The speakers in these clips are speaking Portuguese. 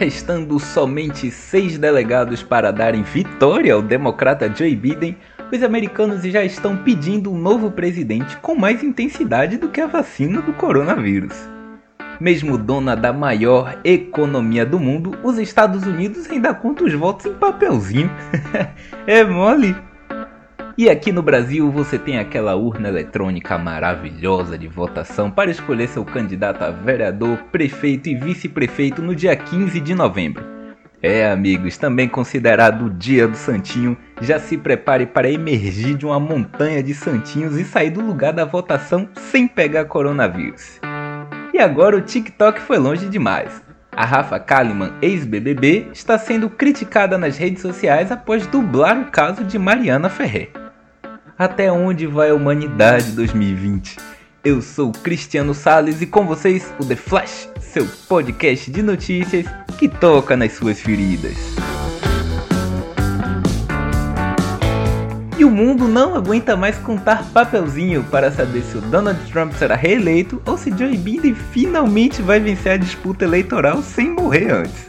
Restando somente seis delegados para darem vitória ao democrata Joe Biden, os americanos já estão pedindo um novo presidente com mais intensidade do que a vacina do coronavírus. Mesmo dona da maior economia do mundo, os Estados Unidos ainda contam os votos em papelzinho. é mole? E aqui no Brasil você tem aquela urna eletrônica maravilhosa de votação para escolher seu candidato a vereador, prefeito e vice-prefeito no dia 15 de novembro. É, amigos, também considerado o Dia do Santinho, já se prepare para emergir de uma montanha de santinhos e sair do lugar da votação sem pegar coronavírus. E agora o TikTok foi longe demais. A Rafa Kalimann, ex-BBB, está sendo criticada nas redes sociais após dublar o caso de Mariana Ferrer. Até onde vai a humanidade 2020? Eu sou Cristiano Sales e com vocês o The Flash, seu podcast de notícias que toca nas suas feridas. E o mundo não aguenta mais contar papelzinho para saber se o Donald Trump será reeleito ou se Joe Biden finalmente vai vencer a disputa eleitoral sem morrer antes.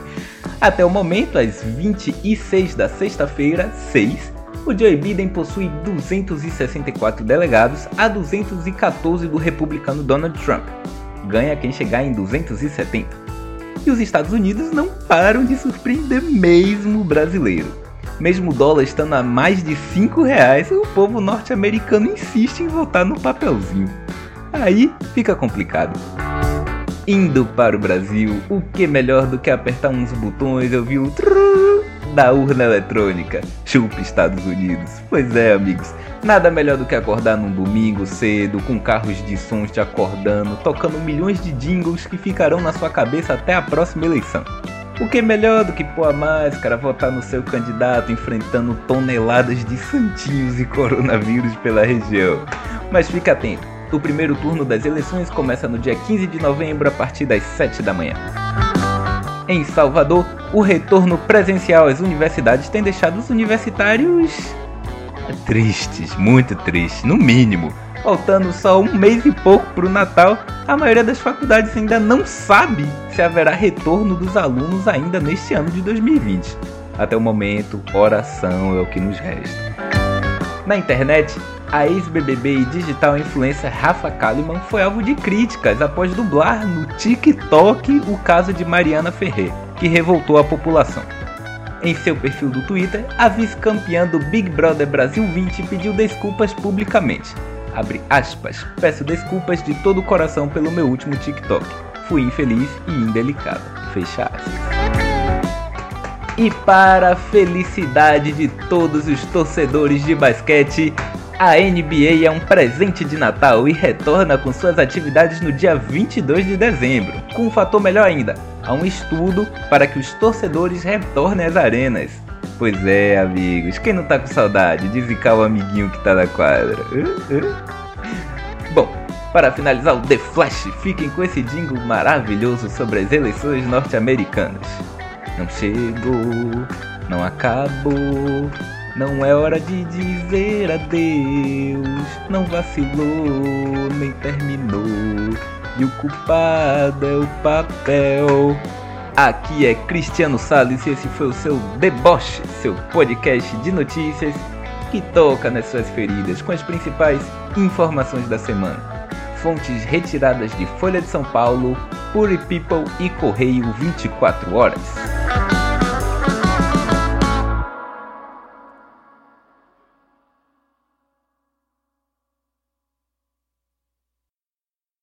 Até o momento, às 26 da sexta-feira, 6, o Joe Biden possui 264 delegados a 214 do republicano Donald Trump. Ganha quem chegar em 270. E os Estados Unidos não param de surpreender mesmo o brasileiro. Mesmo o dólar estando a mais de 5 reais, o povo norte-americano insiste em votar no papelzinho. Aí fica complicado. Indo para o Brasil, o que melhor do que apertar uns botões e ouvir o trrr da urna eletrônica. Chupa Estados Unidos. Pois é, amigos. Nada melhor do que acordar num domingo cedo, com carros de sons te acordando, tocando milhões de jingles que ficarão na sua cabeça até a próxima eleição. O que é melhor do que pôr a máscara, votar no seu candidato enfrentando toneladas de santinhos e coronavírus pela região? Mas fica atento, o primeiro turno das eleições começa no dia 15 de novembro a partir das 7 da manhã. Em Salvador, o retorno presencial às universidades tem deixado os universitários tristes, muito tristes, no mínimo. Faltando só um mês e pouco para o Natal, a maioria das faculdades ainda não sabe se haverá retorno dos alunos ainda neste ano de 2020. Até o momento, oração é o que nos resta. Na internet, a ex-BBB e digital influencer Rafa Kalimann foi alvo de críticas após dublar no TikTok o caso de Mariana Ferrer, que revoltou a população. Em seu perfil do Twitter, a vice-campeã do Big Brother Brasil 20 pediu desculpas publicamente. Abre aspas, peço desculpas de todo o coração pelo meu último TikTok. Fui infeliz e indelicada. Fecha aspas. E para a felicidade de todos os torcedores de basquete, a NBA é um presente de Natal e retorna com suas atividades no dia 22 de dezembro. Com um fator melhor ainda, há um estudo para que os torcedores retornem às arenas. Pois é, amigos, quem não tá com saudade de zicar o amiguinho que tá na quadra? Bom, para finalizar o The Flash, fiquem com esse jingle maravilhoso sobre as eleições norte-americanas. Não chegou, não acabou. Não é hora de dizer adeus, não vacilou, nem terminou. E o culpado é o papel. Aqui é Cristiano Salles e esse foi o seu Deboche, seu podcast de notícias que toca nas suas feridas com as principais informações da semana. Fontes retiradas de Folha de São Paulo, Puri People e Correio 24 Horas.